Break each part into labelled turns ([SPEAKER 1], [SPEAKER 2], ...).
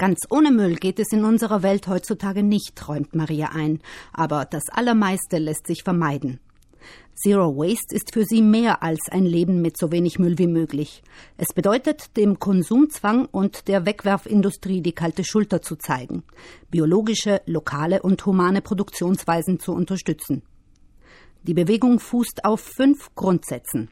[SPEAKER 1] Ganz ohne Müll geht es in unserer Welt heutzutage nicht, räumt Maria ein, aber das Allermeiste lässt sich vermeiden. Zero Waste ist für sie mehr als ein Leben mit so wenig Müll wie möglich. Es bedeutet, dem Konsumzwang und der Wegwerfindustrie die kalte Schulter zu zeigen, biologische, lokale und humane Produktionsweisen zu unterstützen. Die Bewegung fußt auf fünf Grundsätzen.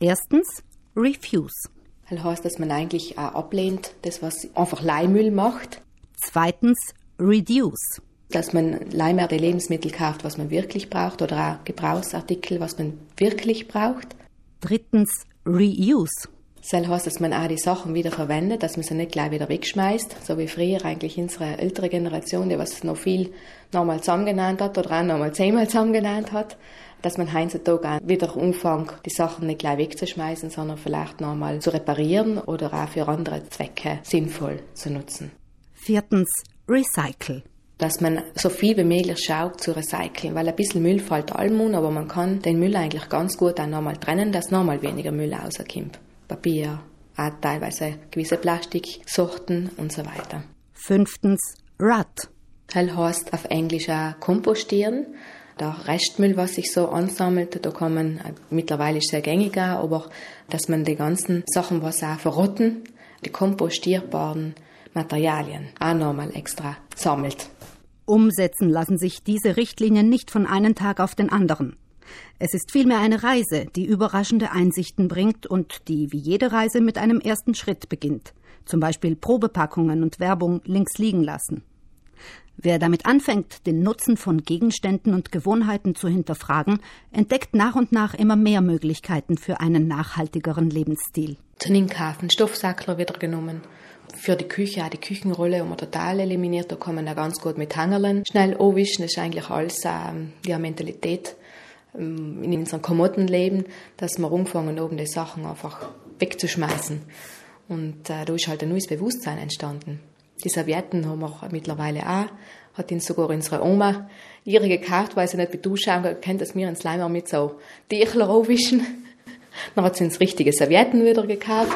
[SPEAKER 1] Erstens Refuse.
[SPEAKER 2] Das heißt, dass man eigentlich auch ablehnt, das, was einfach Leihmüll macht.
[SPEAKER 1] Zweitens Reduce.
[SPEAKER 2] Dass man die Lebensmittel kauft, was man wirklich braucht, oder auch Gebrauchsartikel, was man wirklich braucht.
[SPEAKER 1] Drittens Reuse.
[SPEAKER 2] Das heißt, dass man auch die Sachen wieder verwendet, dass man sie nicht gleich wieder wegschmeißt, so wie früher eigentlich unsere ältere Generation, die was noch viel nochmal zusammengenannt hat oder auch nochmal zehnmal zusammengenannt hat dass man heutzutage auch wieder umfängt, die Sachen nicht gleich wegzuschmeißen, sondern vielleicht nochmal zu reparieren oder auch für andere Zwecke sinnvoll zu nutzen.
[SPEAKER 1] Viertens, Recycle.
[SPEAKER 2] Dass man so viel wie möglich schaut zu recyceln, weil ein bisschen Müll fällt allem aber man kann den Müll eigentlich ganz gut auch nochmal trennen, dass nochmal weniger Müll rauskommt. Papier, auch teilweise gewisse Plastiksorten und so weiter.
[SPEAKER 1] Fünftens, Rut.
[SPEAKER 2] Das heißt auf Englisch auch kompostieren der Restmüll, was sich so ansammelt, da man, äh, mittlerweile ist sehr gängig aber dass man die ganzen Sachen, was auch verrotten, die kompostierbaren Materialien auch nochmal extra sammelt.
[SPEAKER 1] Umsetzen lassen sich diese Richtlinien nicht von einem Tag auf den anderen. Es ist vielmehr eine Reise, die überraschende Einsichten bringt und die wie jede Reise mit einem ersten Schritt beginnt, zum Beispiel Probepackungen und Werbung links liegen lassen. Wer damit anfängt, den Nutzen von Gegenständen und Gewohnheiten zu hinterfragen, entdeckt nach und nach immer mehr Möglichkeiten für einen nachhaltigeren Lebensstil.
[SPEAKER 2] Zum Inkaufen Stoffsackler wieder genommen. Für die Küche auch die Küchenrolle haben wir total eliminiert. Da kann man auch ganz gut mit Hangerlen schnell anwischen. Ist eigentlich alles ähm, ja, Mentalität in unserem Kommodenleben, dass wir umfangen, oben die Sachen einfach wegzuschmeißen. Und äh, da ist halt ein neues Bewusstsein entstanden. Die Servietten haben wir mittlerweile auch. Hat uns sogar unsere Oma ihre gekauft, weil sie nicht mit Duschen kennt, dass wir ins Leimer mit so Tüchler aufwischen. Dann hat sie uns richtige Servietten wieder gekauft.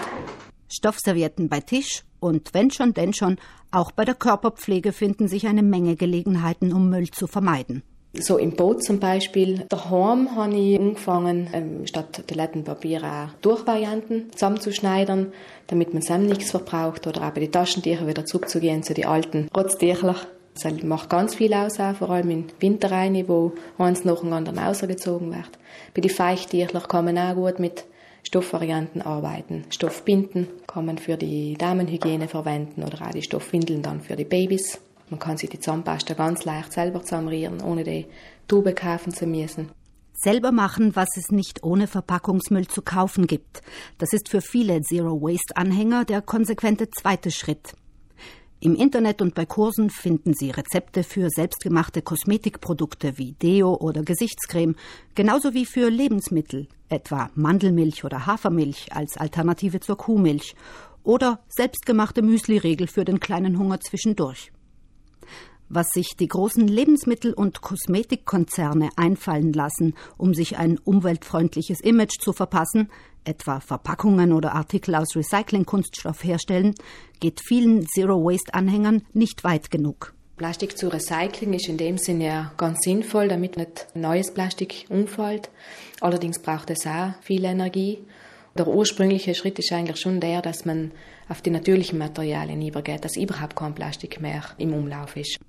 [SPEAKER 1] Stoffservietten bei Tisch und wenn schon, denn schon, auch bei der Körperpflege finden sich eine Menge Gelegenheiten, um Müll zu vermeiden.
[SPEAKER 2] So im Boot zum Beispiel. Daheim habe ich angefangen, ähm, statt Toilettenpapier auch Durchvarianten zusammenzuschneidern, damit man zusammen nichts verbraucht oder auch bei den Taschentüchern wieder zurückzugehen zu den alten Rotztüchler. Das macht ganz viel aus, auch, vor allem in Winterreine, wo eins nach dem anderen ausgezogen wird. Bei den Feuchttüchern kann man auch gut mit Stoffvarianten arbeiten. Stoffbinden kann man für die Damenhygiene verwenden oder auch die Stoffwindeln dann für die Babys. Man kann sich die Zahnpasta ganz leicht selber zusammenrühren, ohne die Tube kaufen zu müssen.
[SPEAKER 1] Selber machen, was es nicht ohne Verpackungsmüll zu kaufen gibt. Das ist für viele Zero-Waste-Anhänger der konsequente zweite Schritt. Im Internet und bei Kursen finden Sie Rezepte für selbstgemachte Kosmetikprodukte wie Deo oder Gesichtscreme, genauso wie für Lebensmittel, etwa Mandelmilch oder Hafermilch als Alternative zur Kuhmilch oder selbstgemachte Müsli-Regel für den kleinen Hunger zwischendurch was sich die großen Lebensmittel- und Kosmetikkonzerne einfallen lassen, um sich ein umweltfreundliches Image zu verpassen, etwa Verpackungen oder Artikel aus Recyclingkunststoff herstellen, geht vielen Zero-Waste-Anhängern nicht weit genug.
[SPEAKER 2] Plastik zu recyceln ist in dem Sinne ja ganz sinnvoll, damit nicht neues Plastik umfällt. Allerdings braucht es auch viel Energie. Der ursprüngliche Schritt ist eigentlich schon der, dass man auf die natürlichen Materialien übergeht, dass überhaupt kein Plastik mehr im Umlauf ist.